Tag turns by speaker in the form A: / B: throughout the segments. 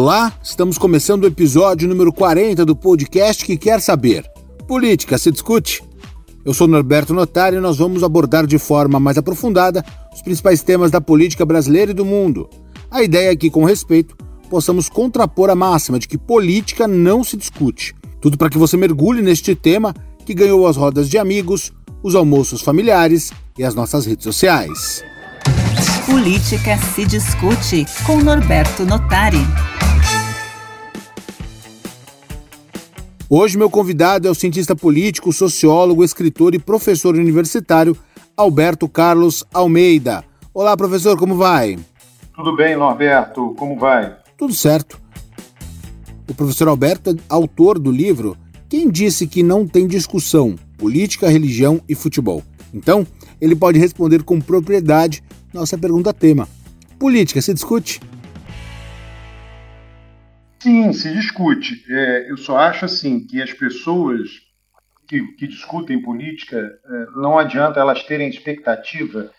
A: Olá, estamos começando o episódio número 40 do podcast que quer saber. Política se discute? Eu sou Norberto Notari e nós vamos abordar de forma mais aprofundada os principais temas da política brasileira e do mundo. A ideia é que, com respeito, possamos contrapor a máxima de que política não se discute. Tudo para que você mergulhe neste tema que ganhou as rodas de amigos, os almoços familiares e as nossas redes sociais.
B: Política se discute com Norberto Notari.
A: Hoje, meu convidado é o cientista político, sociólogo, escritor e professor universitário Alberto Carlos Almeida. Olá, professor, como vai?
C: Tudo bem, Norberto, como vai?
A: Tudo certo. O professor Alberto é autor do livro Quem Disse Que Não Tem Discussão: Política, Religião e Futebol. Então, ele pode responder com propriedade nossa pergunta tema. Política se discute?
C: Sim, se discute. É, eu só acho assim que as pessoas que, que discutem política é, não adianta elas terem expectativa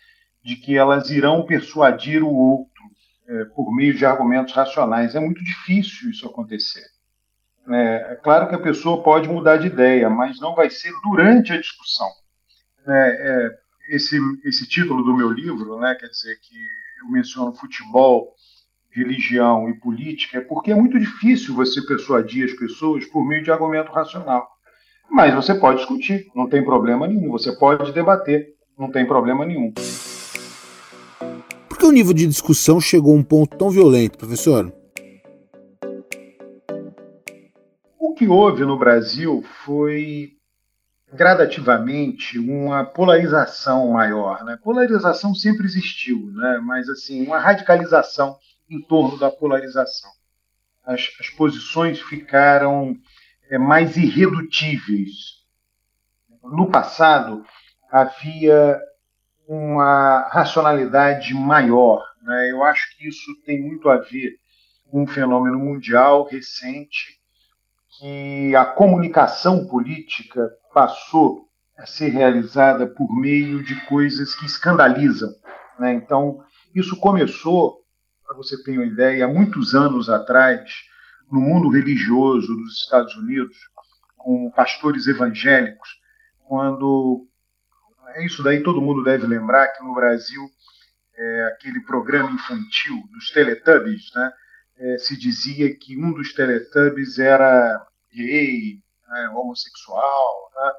C: de que elas irão persuadir o outro é, por meio de argumentos racionais. É muito difícil isso acontecer. É, é, claro que a pessoa pode mudar de ideia, mas não vai ser durante a discussão. É, é, esse, esse título do meu livro, né, quer dizer que eu menciono futebol religião e política é porque é muito difícil você persuadir as pessoas por meio de argumento racional. Mas você pode discutir, não tem problema nenhum. Você pode debater, não tem problema nenhum.
A: Por que o nível de discussão chegou a um ponto tão violento, professor?
C: O que houve no Brasil foi gradativamente uma polarização maior. Né? Polarização sempre existiu, né? mas assim uma radicalização em torno da polarização. As, as posições ficaram é, mais irredutíveis. No passado, havia uma racionalidade maior. Né? Eu acho que isso tem muito a ver com um fenômeno mundial recente, que a comunicação política passou a ser realizada por meio de coisas que escandalizam. Né? Então, isso começou para você ter uma ideia, há muitos anos atrás, no mundo religioso dos Estados Unidos, com pastores evangélicos, quando é isso daí todo mundo deve lembrar que no Brasil é, aquele programa infantil dos Teletubbies, né, é, se dizia que um dos Teletubbies era gay, né, homossexual, né,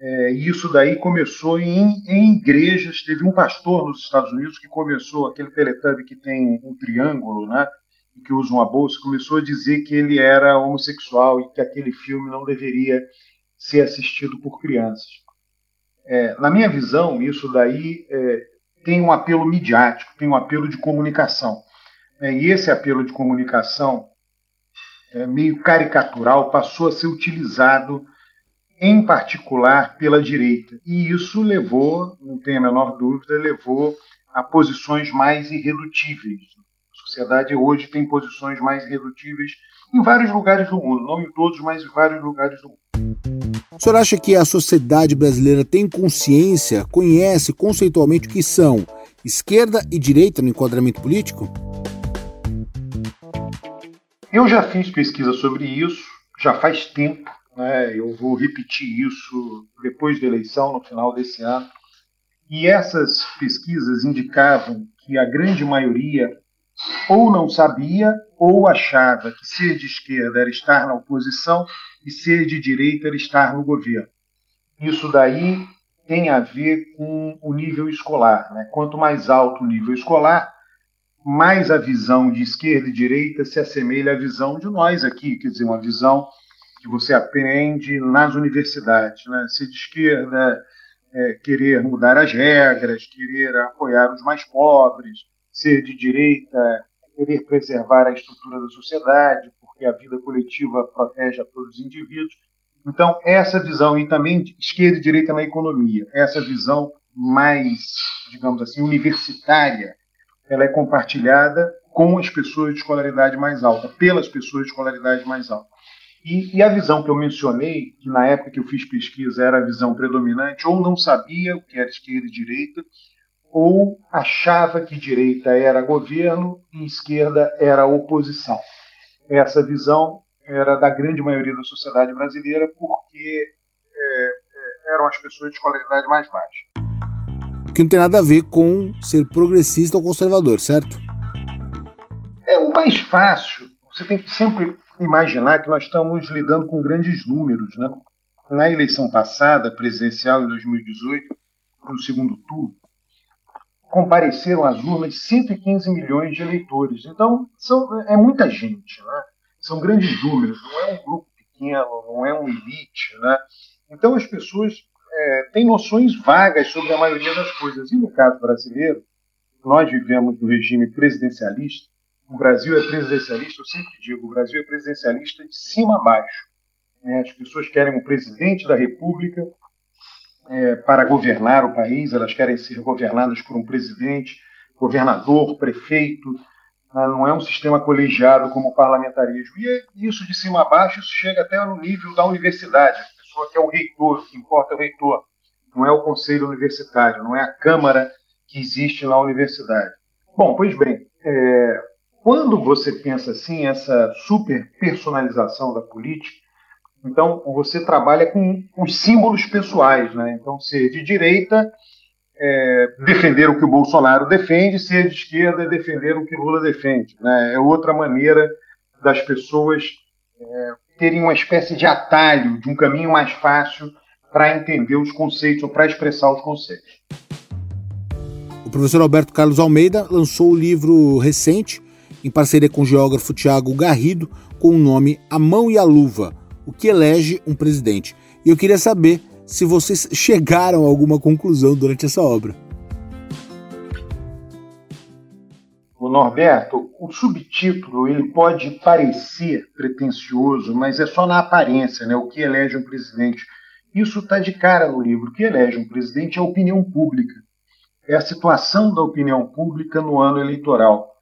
C: é, isso daí começou em, em, igrejas. Teve um pastor nos Estados Unidos que começou, aquele Teletubby que tem um triângulo, né? que usa uma bolsa, começou a dizer que ele era homossexual e que aquele filme não deveria ser assistido por crianças. É, na minha visão, isso daí é, tem um apelo midiático, tem um apelo de comunicação. É, e esse apelo de comunicação, é, meio caricatural, passou a ser utilizado em particular pela direita. E isso levou, não tenho a menor dúvida, levou a posições mais irredutíveis. A sociedade hoje tem posições mais irredutíveis em vários lugares do mundo, não em todos, mas em vários lugares do mundo.
A: O senhor acha que a sociedade brasileira tem consciência, conhece conceitualmente o que são esquerda e direita no enquadramento político?
C: Eu já fiz pesquisa sobre isso, já faz tempo, né? eu vou repetir isso depois da eleição, no final desse ano. E essas pesquisas indicavam que a grande maioria ou não sabia ou achava que ser de esquerda era estar na oposição e ser de direita era estar no governo. Isso daí tem a ver com o nível escolar. Né? Quanto mais alto o nível escolar, mais a visão de esquerda e direita se assemelha à visão de nós aqui, quer dizer, uma visão que você aprende nas universidades. Né? Ser de esquerda, é, querer mudar as regras, querer apoiar os mais pobres, ser de direita, querer preservar a estrutura da sociedade, porque a vida coletiva protege a todos os indivíduos. Então, essa visão, e também esquerda e direita na economia, essa visão mais, digamos assim, universitária, ela é compartilhada com as pessoas de escolaridade mais alta, pelas pessoas de escolaridade mais alta. E, e, a visão que eu mencionei, que na época que eu fiz pesquisa era a visão predominante, ou não sabia o que era esquerda e direita, ou achava que direita era governo e esquerda era oposição. essa visão era da grande maioria da sociedade brasileira, porque é, é, eram as pessoas de escolaridade mais baixa.
A: Que não tem nada a ver com ser progressista ou conservador, certo?
C: É o mais fácil. Você tem que sempre imaginar que nós estamos lidando com grandes números. Né? Na eleição passada, presidencial em 2018, no segundo turno, compareceram às urnas 115 milhões de eleitores. Então, são, é muita gente. Né? São grandes números, não é um grupo pequeno, não é um elite. Né? Então, as pessoas é, têm noções vagas sobre a maioria das coisas. E no caso brasileiro, nós vivemos no regime presidencialista, o Brasil é presidencialista, eu sempre digo, o Brasil é presidencialista de cima a baixo. É, as pessoas querem um presidente da República é, para governar o país, elas querem ser governadas por um presidente, governador, prefeito. Né? Não é um sistema colegiado como o parlamentarismo. E isso de cima a baixo, isso chega até no nível da universidade. A pessoa que é o reitor, que importa é o reitor. Não é o conselho universitário, não é a Câmara que existe na universidade. Bom, pois bem, é, quando você pensa assim, essa super personalização da política, então você trabalha com os símbolos pessoais, né? Então ser de direita é defender o que o Bolsonaro defende, ser de esquerda é defender o que Lula defende, né? É outra maneira das pessoas é, terem uma espécie de atalho, de um caminho mais fácil para entender os conceitos ou para expressar os conceitos.
A: O professor Alberto Carlos Almeida lançou o livro recente em parceria com o geógrafo Tiago Garrido, com o nome A Mão e a Luva, o que elege um presidente. E eu queria saber se vocês chegaram a alguma conclusão durante essa obra.
C: O Norberto, o subtítulo ele pode parecer pretensioso, mas é só na aparência, né? O que elege um presidente. Isso está de cara no livro. O que elege um presidente é a opinião pública. É a situação da opinião pública no ano eleitoral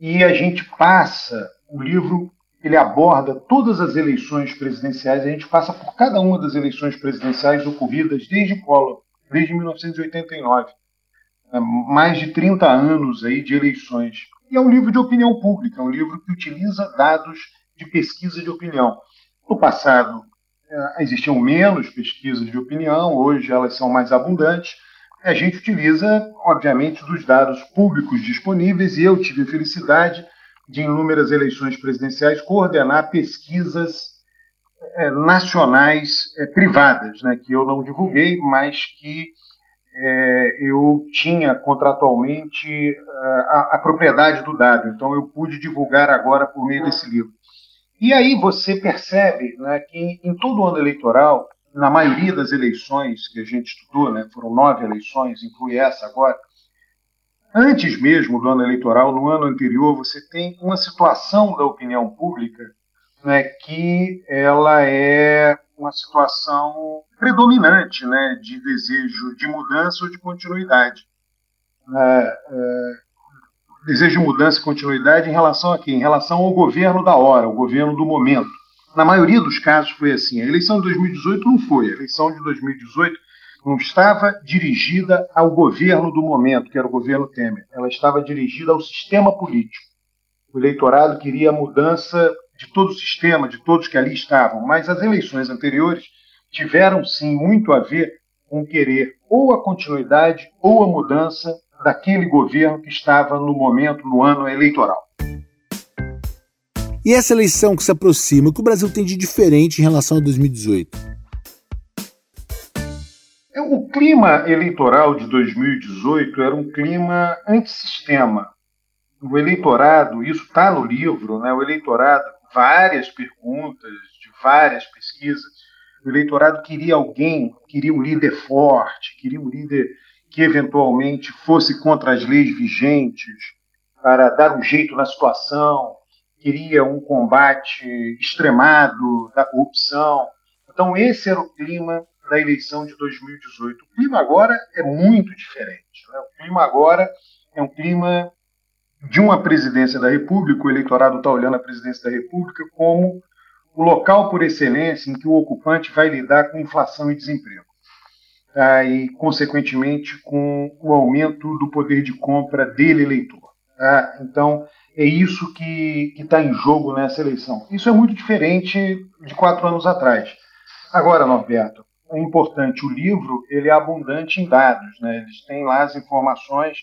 C: e a gente passa, o livro ele aborda todas as eleições presidenciais, a gente passa por cada uma das eleições presidenciais ocorridas desde Collor, desde 1989. É, mais de 30 anos aí de eleições. E é um livro de opinião pública, é um livro que utiliza dados de pesquisa de opinião. No passado, é, existiam menos pesquisas de opinião, hoje elas são mais abundantes, a gente utiliza, obviamente, dos dados públicos disponíveis, e eu tive a felicidade de, em inúmeras eleições presidenciais, coordenar pesquisas é, nacionais é, privadas, né, que eu não divulguei, mas que é, eu tinha contratualmente a, a, propriedade do dado, então eu pude divulgar agora por meio desse livro. E aí você percebe né, que em todo ano eleitoral na maioria das eleições que a gente estudou, né, foram nove eleições, inclui essa agora, antes mesmo do ano eleitoral, no ano anterior, você tem uma situação da opinião pública né, que ela é uma situação predominante né, de desejo de mudança ou de continuidade. É, é, desejo de mudança e continuidade em relação a quê? Em relação ao governo da hora, o governo do momento. Na maioria dos casos foi assim. A eleição de 2018 não foi. A eleição de 2018 não estava dirigida ao governo do momento, que era o governo Temer. Ela estava dirigida ao sistema político. O eleitorado queria a mudança de todo o sistema, de todos que ali estavam. Mas as eleições anteriores tiveram sim muito a ver com querer ou a continuidade ou a mudança daquele governo que estava no momento, no ano eleitoral.
A: E essa eleição que se aproxima, o que o Brasil tem de diferente em relação a 2018?
C: É, o clima eleitoral de 2018 era um clima antissistema. O eleitorado, isso está no livro, né? o eleitorado, várias perguntas de várias pesquisas, o eleitorado queria alguém, queria um líder forte, queria um líder que eventualmente fosse contra as leis vigentes, para dar um jeito na situação, queria um combate extremado da corrupção. Então, esse era o clima da eleição de 2018. O clima agora é muito diferente. Né? O clima agora é um clima de uma presidência da República, o eleitorado está olhando a presidência da República como o local por excelência em que o ocupante vai lidar com inflação e desemprego. Tá? E, consequentemente, com o aumento do poder de compra dele, eleitor. Tá? Então, é isso que está em jogo nessa eleição. Isso é muito diferente de quatro anos atrás. Agora, Norberto, é importante, o livro ele é abundante em dados, né? eles têm lá as informações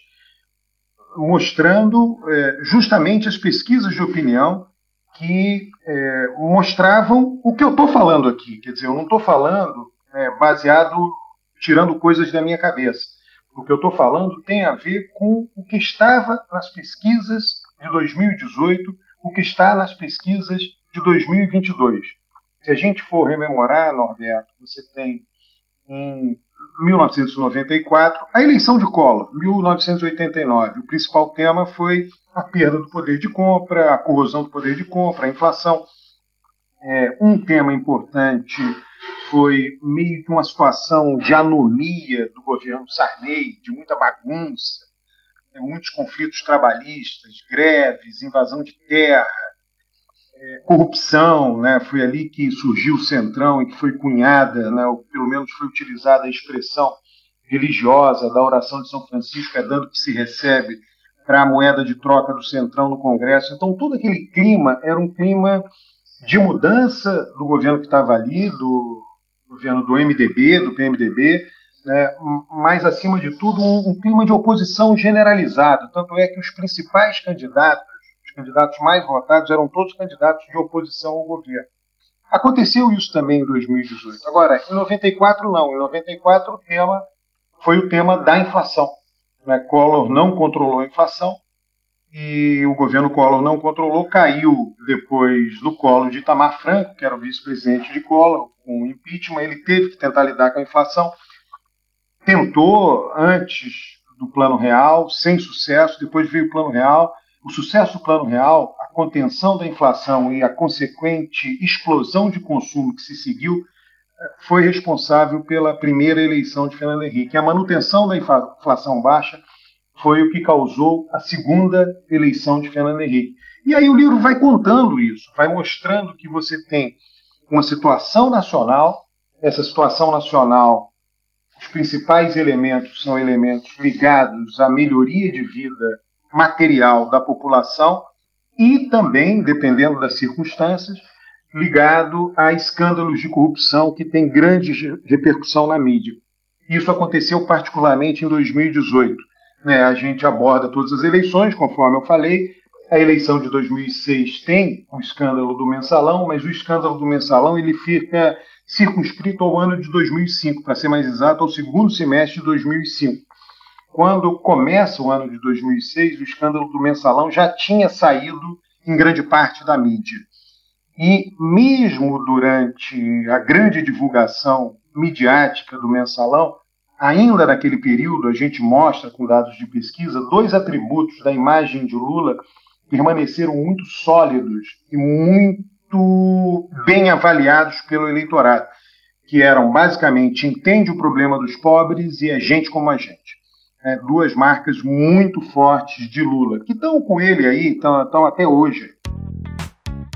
C: mostrando é, justamente as pesquisas de opinião que é, mostravam o que eu estou falando aqui. Quer dizer, eu não estou falando é, baseado, tirando coisas da minha cabeça. O que eu estou falando tem a ver com o que estava nas pesquisas de 2018, o que está nas pesquisas de 2022. Se a gente for rememorar, Norberto, você tem em 1994 a eleição de Collor, 1989. O principal tema foi a perda do poder de compra, a corrosão do poder de compra, a inflação. É, um tema importante foi meio que uma situação de anomia do governo Sarney, de muita bagunça, muitos conflitos trabalhistas, greves, invasão de terra, é, corrupção, né? Foi ali que surgiu o Centrão e que foi cunhada, né? ou pelo menos foi utilizada a expressão religiosa da oração de São Francisco, é dando que se recebe para a moeda de troca do Centrão no Congresso. Então, todo aquele clima era um clima de mudança do governo que estava ali, do governo do MDB, do PMDB, né, mas, acima de tudo, um, um, clima de oposição generalizado. Tanto é que os principais candidatos, os candidatos mais votados, eram todos candidatos de oposição ao governo. Aconteceu isso também em 2018. Agora, em 94, não. Em 94, o tema foi o tema da inflação. Né? Collor não controlou a inflação e o governo Collor não controlou, caiu depois do colo de Itamar Franco, que era o vice-presidente de Collor, com o impeachment, ele teve que tentar lidar com a inflação tentou antes do Plano Real, sem sucesso, depois veio o Plano Real. O sucesso do Plano Real, a contenção da inflação e a consequente explosão de consumo que se seguiu, eh, foi responsável pela primeira eleição de Fernando Henrique. A manutenção da inflação baixa foi o que causou a segunda eleição de Fernando Henrique. E aí o livro vai contando isso, vai mostrando que você tem uma situação nacional, essa situação nacional os principais elementos são elementos ligados à melhoria de vida material da população e também, dependendo das circunstâncias, ligado a escândalos de corrupção que têm grande repercussão na mídia. Isso aconteceu particularmente em 2018. Né? A gente aborda todas as eleições, conforme eu falei. A eleição de 2006 tem o escândalo do mensalão, mas o escândalo do mensalão ele fica circunscrito ao ano de 2005, para ser mais exato, ao segundo semestre de 2005. Quando começa o ano de 2006, o escândalo do mensalão já tinha saído em grande parte da mídia. E mesmo durante a grande divulgação midiática do mensalão, ainda naquele período, a gente mostra com dados de pesquisa, dois atributos da imagem de Lula permaneceram muito sólidos e muito muito bem avaliados pelo eleitorado, que eram basicamente entende o problema dos pobres e a gente como a gente. É, duas marcas muito fortes de Lula, que estão com ele aí, estão até hoje.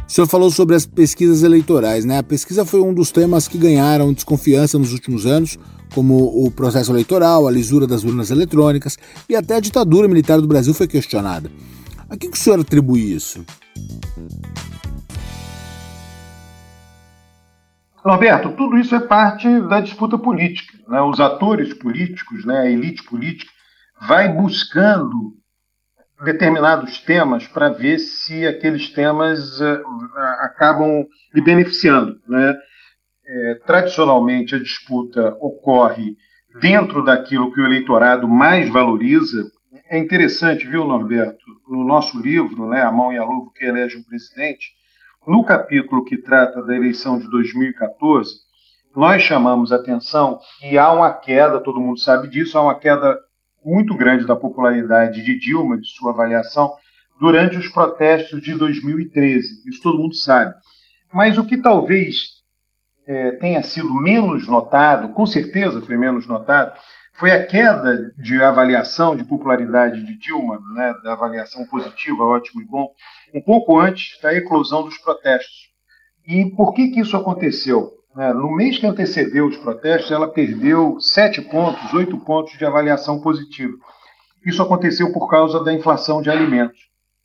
A: O senhor falou sobre as pesquisas eleitorais, né? A pesquisa foi um dos temas que ganharam desconfiança nos últimos anos, como o processo eleitoral, a lisura das urnas eletrônicas e até a ditadura militar do Brasil foi questionada. A que, o senhor atribui isso?
C: Norberto, tudo isso é parte da disputa política. Né? Os atores políticos, né, a elite política, vai buscando determinados temas para ver se aqueles temas uh, acabam lhe beneficiando. Né? É, tradicionalmente, a disputa ocorre dentro daquilo que o eleitorado mais valoriza. É interessante, viu, Norberto? No nosso livro, né, A Mão e a Luva que elege um presidente, no capítulo que trata da eleição de 2014, nós chamamos atenção que há uma queda, todo mundo sabe disso, há uma queda muito grande da popularidade de Dilma, de sua avaliação, durante os protestos de 2013. Isso todo mundo sabe. Mas o que talvez é, tenha sido menos notado, com certeza foi menos notado, foi a queda de avaliação de popularidade de Dilma, né, da avaliação positiva, ótimo e bom, um pouco antes da eclosão dos protestos. E por que, que isso aconteceu? É, no mês que antecedeu os protestos, ela perdeu sete pontos, oito pontos de avaliação positiva. Isso aconteceu por causa da inflação de alimentos.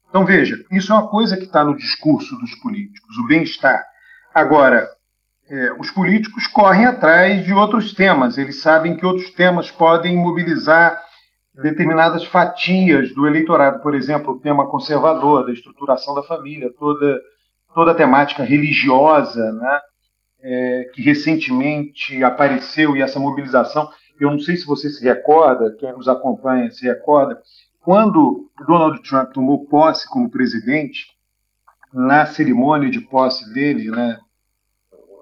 C: Então, veja, isso é uma coisa que está no discurso dos políticos, o bem-estar. Agora, é, os políticos correm atrás de outros temas, eles sabem que outros temas podem mobilizar determinadas fatias do eleitorado, por exemplo, o tema conservador, da estruturação da família, toda, toda a temática religiosa, né, é, que recentemente apareceu e essa mobilização, eu não sei se você se recorda, quem nos acompanha se recorda, quando Donald Trump tomou posse como presidente, na cerimônia de posse dele, né,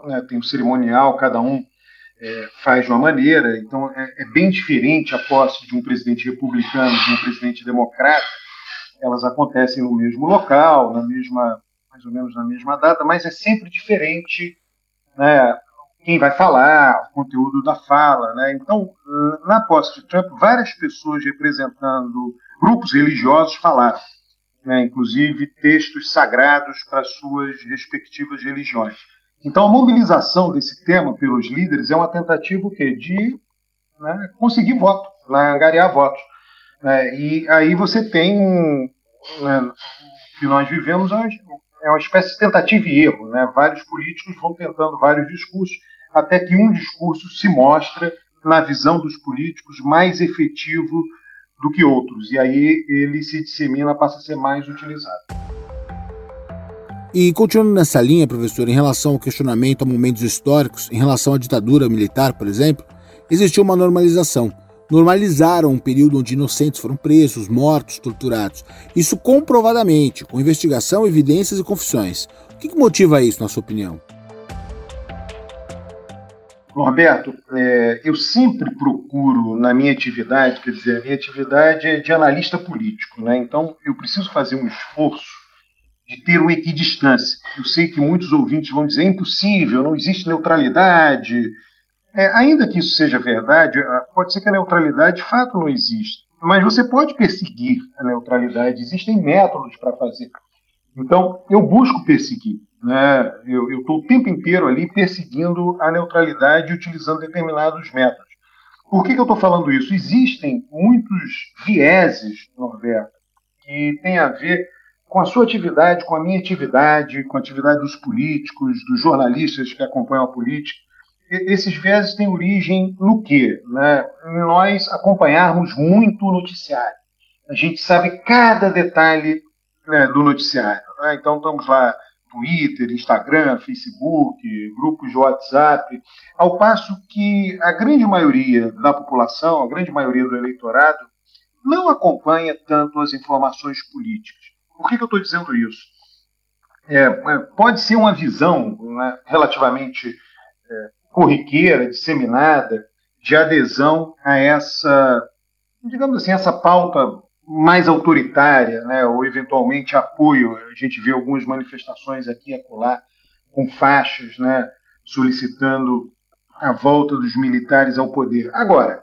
C: né, tem um cerimonial, cada um é, faz de uma maneira, então é, é, bem diferente a posse de um presidente republicano de um presidente democrata. Elas acontecem no mesmo local, na mesma, mais ou menos na mesma data, mas é sempre diferente né, quem vai falar, o conteúdo da fala. Né? Então, na posse de Trump, várias pessoas representando grupos religiosos falaram, né, inclusive textos sagrados para suas respectivas religiões. Então, a mobilização desse tema pelos líderes é uma tentativa de né, conseguir voto, né, angariar votos. Né, e aí você tem, né, que nós vivemos, é uma espécie de tentativa e erro. Né? Vários políticos vão tentando vários discursos, até que um discurso se mostra, na visão dos políticos, mais efetivo do que outros. E aí ele se dissemina, passa a ser mais utilizado.
A: E continuando nessa linha, professor, em relação ao questionamento a momentos históricos, em relação à ditadura militar, por exemplo, existiu uma normalização. Normalizaram um período onde inocentes foram presos, mortos, torturados. Isso comprovadamente, com investigação, evidências e confissões. O que, motiva isso, na sua opinião?
C: Roberto, é, eu sempre procuro na minha atividade, quer dizer, a minha atividade é de analista político, né? então eu preciso fazer um esforço de ter uma equidistância. Eu sei que muitos ouvintes vão dizer é impossível, não existe neutralidade. É, ainda que isso seja verdade, pode ser que a neutralidade de fato não exista, mas você pode perseguir a neutralidade, existem métodos para fazer. Então, eu busco perseguir. Né? Eu estou o tempo inteiro ali perseguindo a neutralidade utilizando determinados métodos. Por que, que eu estou falando isso? Existem muitos vieses, Norberto, que têm a ver com a sua atividade, com a minha atividade, com a atividade dos políticos, dos jornalistas que acompanham a política, esses vieses têm origem no quê? Né? Nós acompanharmos muito o noticiário. A gente sabe cada detalhe né, do noticiário. Né? Então estamos lá Twitter, Instagram, Facebook, grupos de WhatsApp, ao passo que a grande maioria da população, a grande maioria do eleitorado, não acompanha tanto as informações políticas. Por que, que eu estou dizendo isso? É, é, pode ser uma visão né, relativamente é, corriqueira, disseminada, de adesão a essa, digamos assim, essa pauta mais autoritária, né, ou eventualmente apoio. A gente vê algumas manifestações aqui e acolá com faixas né, solicitando a volta dos militares ao poder. Agora,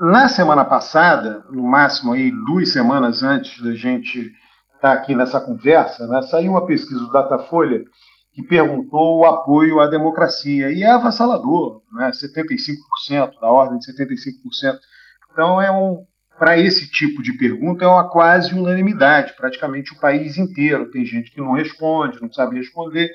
C: na semana passada, no máximo aí duas semanas antes da gente está aqui nessa conversa, né, saiu uma pesquisa do Datafolha que perguntou o apoio à democracia, e é avassalador, né, 75%, da ordem de 75%. Então, é um, para esse tipo de pergunta, é uma quase unanimidade, praticamente o país inteiro. Tem gente que não responde, não sabe responder,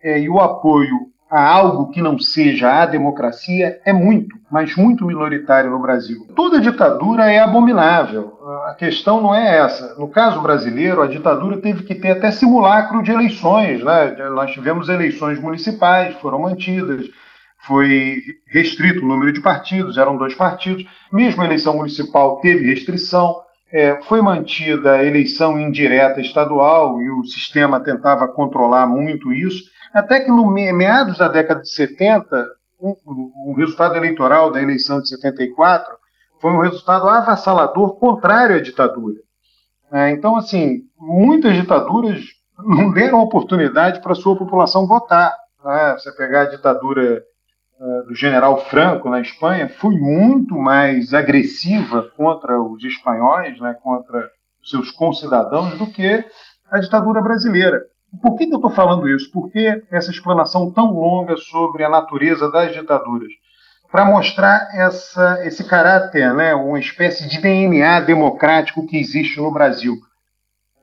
C: é, e o apoio a algo que não seja a democracia é muito, mas muito minoritário no Brasil. Toda ditadura é abominável. A questão não é essa. No caso brasileiro, a ditadura teve que ter até simulacro de eleições. Né? Nós tivemos eleições municipais, foram mantidas, foi restrito o número de partidos, eram dois partidos. Mesmo a eleição municipal teve restrição. É, foi mantida a eleição indireta estadual e o sistema tentava controlar muito isso até que no meados da década de 70, o, resultado eleitoral da eleição de 74 foi um resultado avassalador contrário à ditadura. É, então, assim, muitas ditaduras não deram oportunidade para a sua população votar. Né? Você pegar a ditadura do general Franco na Espanha, foi muito mais agressiva contra os espanhóis, né, contra seus concidadãos, do que a ditadura brasileira. Por que, que eu estou falando isso? Por que essa explanação tão longa sobre a natureza das ditaduras? Para mostrar essa, esse caráter, né, uma espécie de DNA democrático que existe no Brasil.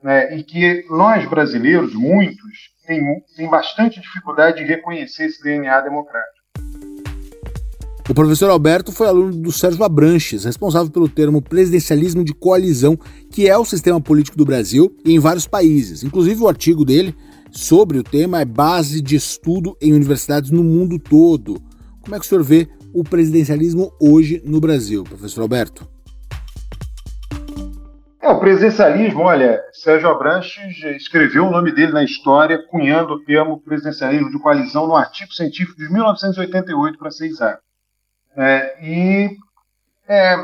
C: né, e que nós brasileiros, muitos, tem, tem bastante dificuldade de reconhecer esse DNA democrático.
A: O professor Alberto foi aluno do Sérgio Abranches, responsável pelo termo presidencialismo de coalizão, que é o sistema político do Brasil e em vários países. Inclusive, o artigo dele sobre o tema é base de estudo em universidades no mundo todo. Como é que o senhor vê o presidencialismo hoje no Brasil, professor Alberto?
C: É, o presidencialismo, olha, Sérgio Abranches escreveu o nome dele na história, cunhando o termo presidencialismo de coalizão no artigo científico de 1988, para ser exato. É, e é,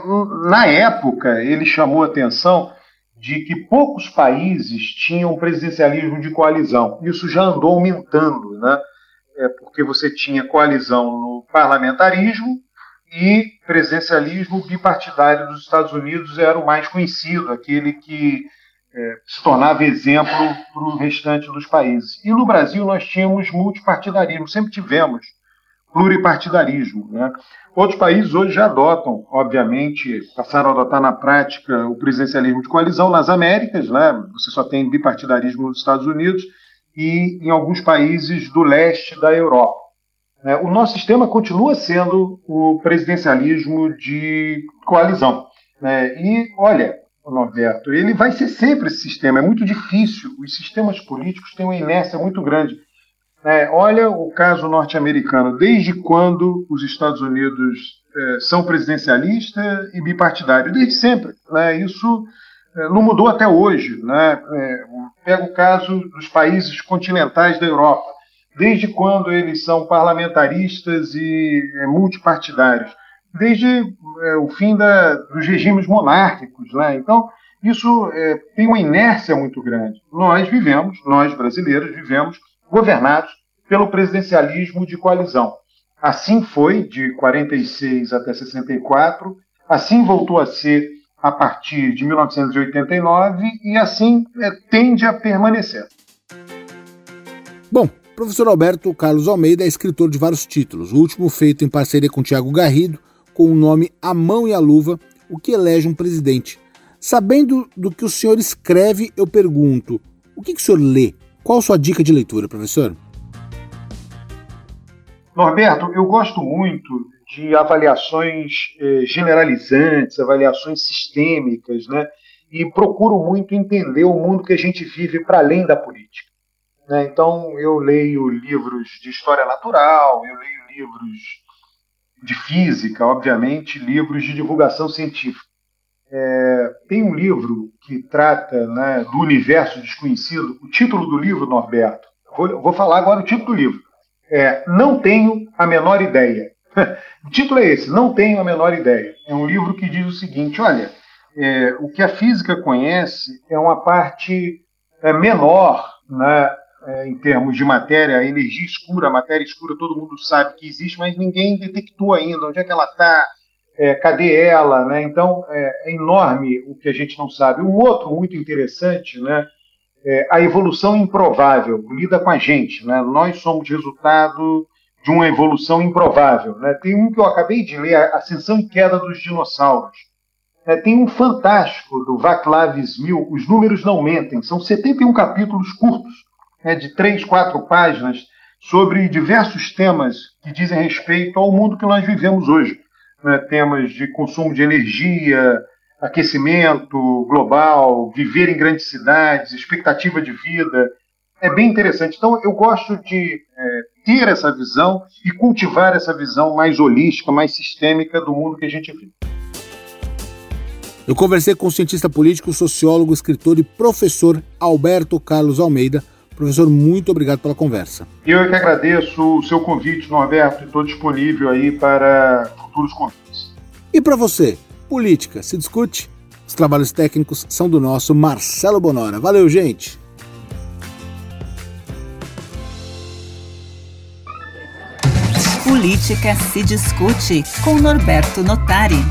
C: na época ele chamou a atenção de que poucos países tinham presidencialismo de coalizão. Isso já andou aumentando, né? É, porque você tinha coalizão no parlamentarismo e presidencialismo bipartidário dos Estados Unidos era o mais conhecido, aquele que é, se tornava exemplo para o restante dos países. E no Brasil nós tínhamos multipartidarismo, sempre tivemos pluripartidarismo. Né? Outros países hoje já adotam, obviamente, passaram a adotar na prática o presidencialismo de coalizão nas Américas, né? você só tem bipartidarismo nos Estados Unidos e em alguns países do leste da Europa. É, o nosso sistema continua sendo o presidencialismo de coalizão. Né? E, olha, Norberto, ele vai ser sempre esse sistema. É muito difícil. Os sistemas políticos têm uma inércia muito grande. É, olha o caso norte-americano. Desde quando os Estados Unidos é, são presidencialistas e bipartidários? Desde sempre. Né? Isso é, não mudou até hoje. Né? É, pega o caso dos países continentais da Europa desde quando eles são parlamentaristas e é, multipartidários? Desde é, o fim da, dos regimes monárquicos. Né? Então, isso tem uma inércia muito grande. Nós vivemos, nós brasileiros, vivemos governados pelo presidencialismo de coalizão. Assim foi de 46 até 64, assim voltou a ser a partir de 1989 e assim é, tende a permanecer.
A: Bom, professor Alberto Carlos Almeida é escritor de vários títulos, o último feito em parceria com Tiago Garrido, com o nome A Mão e a Luva, o que elege um presidente. Sabendo do que o senhor escreve, eu pergunto, o que, que o senhor lê? Qual sua dica de leitura, professor?
C: Norberto, eu gosto muito de avaliações eh, generalizantes, avaliações sistêmicas, né? E procuro muito entender o mundo que a gente vive para além da política. Né? Então, eu leio livros de história natural, eu leio livros de física, obviamente, livros de divulgação científica. É, tem um livro que trata né, do universo desconhecido. O título do livro, Norberto, vou, vou falar agora o título do livro. É, não tenho a menor ideia. o título é esse, Não tenho a menor ideia. É um livro que diz o seguinte: olha, é, o que a física conhece é uma parte é, menor né, é, em termos de matéria, energia escura, matéria escura, todo mundo sabe que existe, mas ninguém detectou ainda onde é que ela está, é, cadê ela, né? Então é, é, enorme o que a gente não sabe. Um outro muito interessante, né? É a evolução improvável lida com a gente, né? Nós somos resultado de uma evolução improvável, né? Tem um que eu acabei de ler, Ascensão e Queda dos Dinossauros. É, tem um fantástico do Vaclav Smil, Os Números Não Mentem, são 71 capítulos curtos né, de três, quatro páginas sobre diversos temas que dizem respeito ao mundo que nós vivemos hoje. Né, temas de consumo de energia, aquecimento global, viver em grandes cidades, expectativa de vida. É bem interessante. Então, eu gosto de é, ter essa visão e cultivar essa visão mais holística, mais sistêmica do mundo que a gente vive.
A: Eu conversei com o cientista político, sociólogo, escritor e professor Alberto Carlos Almeida Professor, muito obrigado pela conversa.
C: Eu é que agradeço o seu convite, Norberto, e estou disponível aí para futuros convites.
A: E para você, política, se discute? Os trabalhos técnicos são do nosso Marcelo Bonora. Valeu, gente!
B: Política se discute com Norberto Notari.